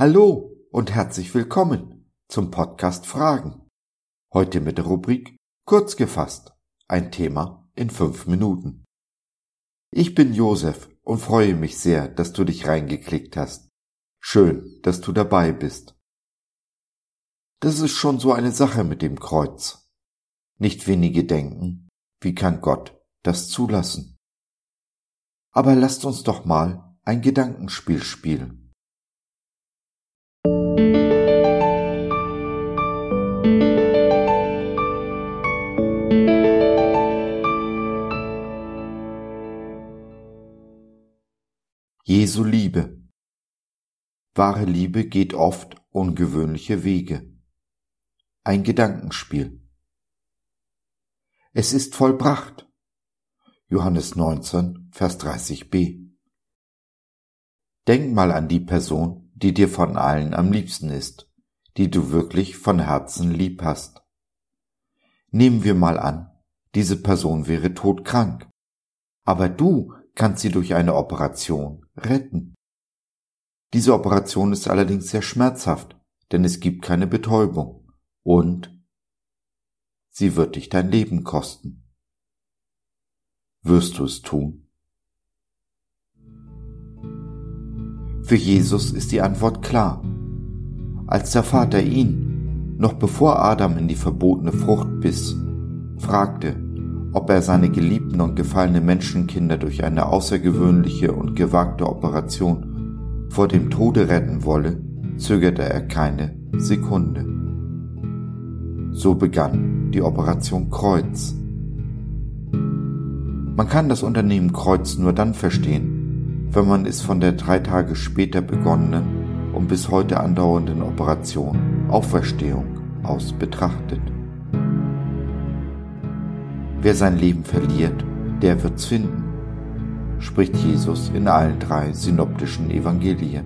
Hallo und herzlich willkommen zum Podcast Fragen. Heute mit der Rubrik Kurz gefasst. Ein Thema in fünf Minuten. Ich bin Josef und freue mich sehr, dass du dich reingeklickt hast. Schön, dass du dabei bist. Das ist schon so eine Sache mit dem Kreuz. Nicht wenige denken, wie kann Gott das zulassen? Aber lasst uns doch mal ein Gedankenspiel spielen. Jesu Liebe. Wahre Liebe geht oft ungewöhnliche Wege. Ein Gedankenspiel. Es ist vollbracht. Johannes 19, Vers 30b. Denk mal an die Person, die dir von allen am liebsten ist, die du wirklich von Herzen lieb hast. Nehmen wir mal an, diese Person wäre todkrank, aber du kannst sie durch eine Operation retten. Diese Operation ist allerdings sehr schmerzhaft, denn es gibt keine Betäubung und sie wird dich dein Leben kosten. Wirst du es tun? Für Jesus ist die Antwort klar. Als der Vater ihn, noch bevor Adam in die verbotene Frucht biss, fragte, ob er seine geliebten und gefallenen Menschenkinder durch eine außergewöhnliche und gewagte Operation vor dem Tode retten wolle, zögerte er keine Sekunde. So begann die Operation Kreuz. Man kann das Unternehmen Kreuz nur dann verstehen, wenn man es von der drei Tage später begonnenen und bis heute andauernden Operation Auferstehung aus betrachtet. Wer sein Leben verliert, der wird's finden, spricht Jesus in allen drei synoptischen Evangelien.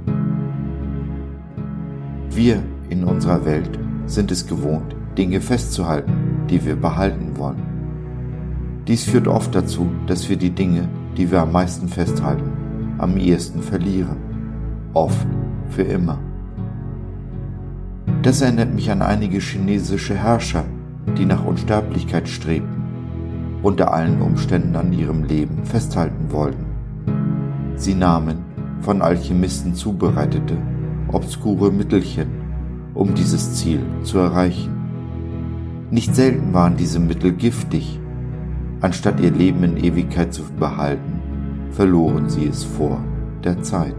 Wir in unserer Welt sind es gewohnt, Dinge festzuhalten, die wir behalten wollen. Dies führt oft dazu, dass wir die Dinge, die wir am meisten festhalten, am ehesten verlieren. Oft für immer. Das erinnert mich an einige chinesische Herrscher, die nach Unsterblichkeit strebten unter allen Umständen an ihrem Leben festhalten wollten. Sie nahmen von Alchemisten zubereitete, obskure Mittelchen, um dieses Ziel zu erreichen. Nicht selten waren diese Mittel giftig. Anstatt ihr Leben in Ewigkeit zu behalten, verloren sie es vor der Zeit.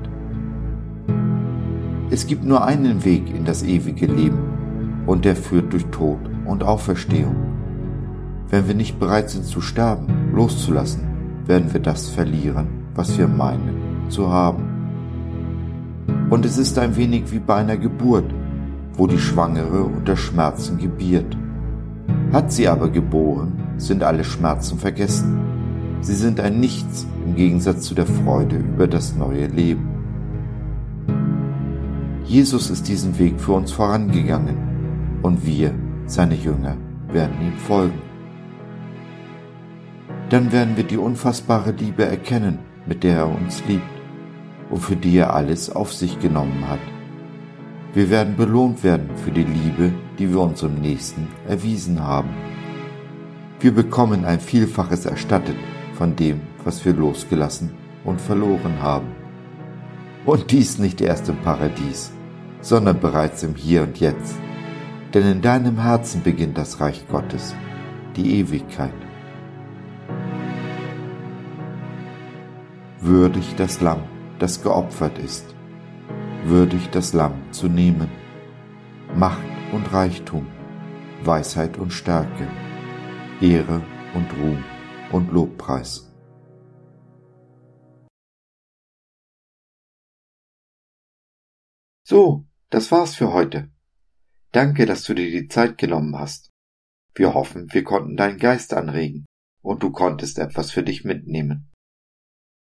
Es gibt nur einen Weg in das ewige Leben, und der führt durch Tod und Auferstehung. Wenn wir nicht bereit sind zu sterben, loszulassen, werden wir das verlieren, was wir meinen zu haben. Und es ist ein wenig wie bei einer Geburt, wo die Schwangere unter Schmerzen gebiert. Hat sie aber geboren, sind alle Schmerzen vergessen. Sie sind ein Nichts im Gegensatz zu der Freude über das neue Leben. Jesus ist diesen Weg für uns vorangegangen und wir, seine Jünger, werden ihm folgen dann werden wir die unfassbare Liebe erkennen, mit der er uns liebt und für die er alles auf sich genommen hat. Wir werden belohnt werden für die Liebe, die wir unserem Nächsten erwiesen haben. Wir bekommen ein Vielfaches erstattet von dem, was wir losgelassen und verloren haben. Und dies nicht erst im Paradies, sondern bereits im Hier und Jetzt. Denn in deinem Herzen beginnt das Reich Gottes, die Ewigkeit. Würdig das Lamm, das geopfert ist, würdig das Lamm zu nehmen, Macht und Reichtum, Weisheit und Stärke, Ehre und Ruhm und Lobpreis. So, das war's für heute. Danke, dass du dir die Zeit genommen hast. Wir hoffen, wir konnten deinen Geist anregen und du konntest etwas für dich mitnehmen.